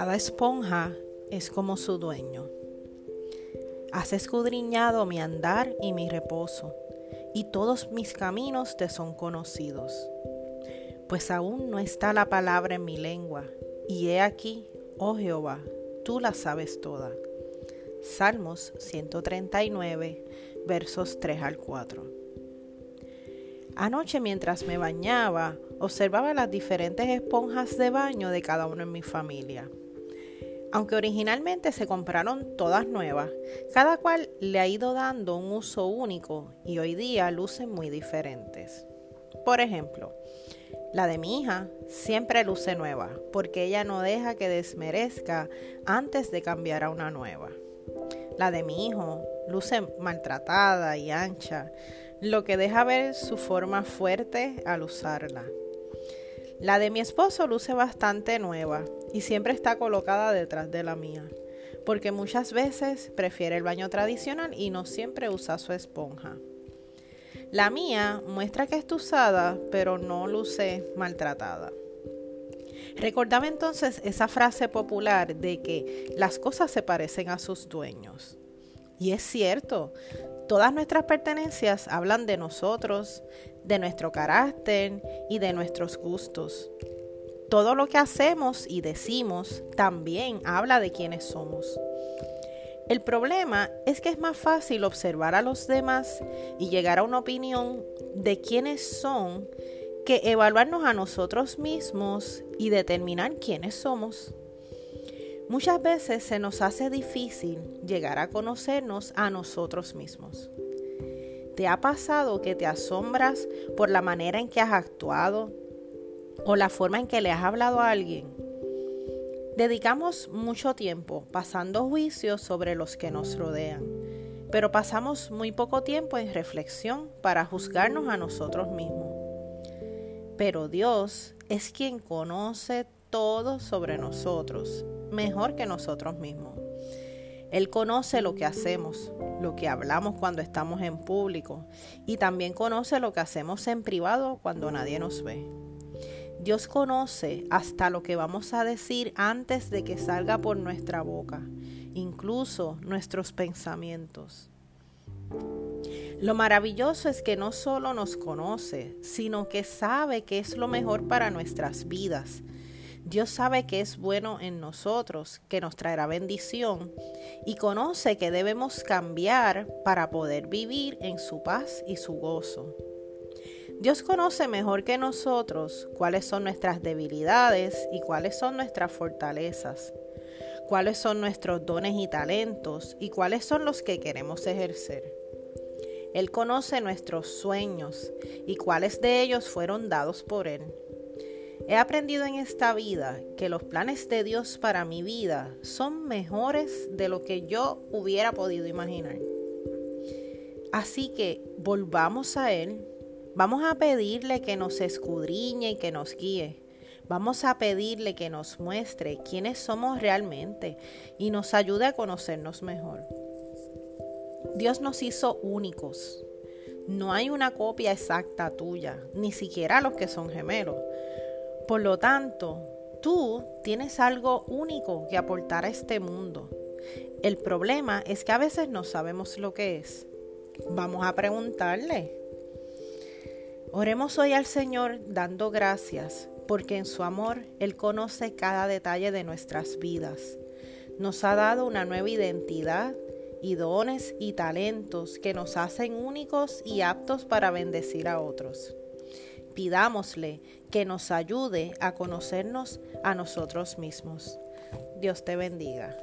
Cada esponja es como su dueño. Has escudriñado mi andar y mi reposo, y todos mis caminos te son conocidos. Pues aún no está la palabra en mi lengua, y he aquí, oh Jehová, tú la sabes toda. Salmos 139, versos 3 al 4. Anoche mientras me bañaba, observaba las diferentes esponjas de baño de cada uno en mi familia. Aunque originalmente se compraron todas nuevas, cada cual le ha ido dando un uso único y hoy día lucen muy diferentes. Por ejemplo, la de mi hija siempre luce nueva, porque ella no deja que desmerezca antes de cambiar a una nueva. La de mi hijo luce maltratada y ancha, lo que deja ver su forma fuerte al usarla. La de mi esposo luce bastante nueva y siempre está colocada detrás de la mía, porque muchas veces prefiere el baño tradicional y no siempre usa su esponja. La mía muestra que está usada, pero no luce maltratada. Recordaba entonces esa frase popular de que las cosas se parecen a sus dueños. Y es cierto, todas nuestras pertenencias hablan de nosotros, de nuestro carácter y de nuestros gustos. Todo lo que hacemos y decimos también habla de quiénes somos. El problema es que es más fácil observar a los demás y llegar a una opinión de quiénes son que evaluarnos a nosotros mismos y determinar quiénes somos. Muchas veces se nos hace difícil llegar a conocernos a nosotros mismos. ¿Te ha pasado que te asombras por la manera en que has actuado o la forma en que le has hablado a alguien? Dedicamos mucho tiempo pasando juicios sobre los que nos rodean, pero pasamos muy poco tiempo en reflexión para juzgarnos a nosotros mismos. Pero Dios es quien conoce todo sobre nosotros mejor que nosotros mismos. Él conoce lo que hacemos, lo que hablamos cuando estamos en público y también conoce lo que hacemos en privado cuando nadie nos ve. Dios conoce hasta lo que vamos a decir antes de que salga por nuestra boca, incluso nuestros pensamientos. Lo maravilloso es que no solo nos conoce, sino que sabe que es lo mejor para nuestras vidas Dios sabe que es bueno en nosotros, que nos traerá bendición y conoce que debemos cambiar para poder vivir en su paz y su gozo. Dios conoce mejor que nosotros cuáles son nuestras debilidades y cuáles son nuestras fortalezas, cuáles son nuestros dones y talentos y cuáles son los que queremos ejercer. Él conoce nuestros sueños y cuáles de ellos fueron dados por Él. He aprendido en esta vida que los planes de Dios para mi vida son mejores de lo que yo hubiera podido imaginar. Así que volvamos a Él, vamos a pedirle que nos escudriñe y que nos guíe. Vamos a pedirle que nos muestre quiénes somos realmente y nos ayude a conocernos mejor. Dios nos hizo únicos. No hay una copia exacta tuya, ni siquiera los que son gemelos. Por lo tanto, tú tienes algo único que aportar a este mundo. El problema es que a veces no sabemos lo que es. Vamos a preguntarle. Oremos hoy al Señor dando gracias, porque en su amor Él conoce cada detalle de nuestras vidas. Nos ha dado una nueva identidad y dones y talentos que nos hacen únicos y aptos para bendecir a otros pidámosle que nos ayude a conocernos a nosotros mismos. Dios te bendiga.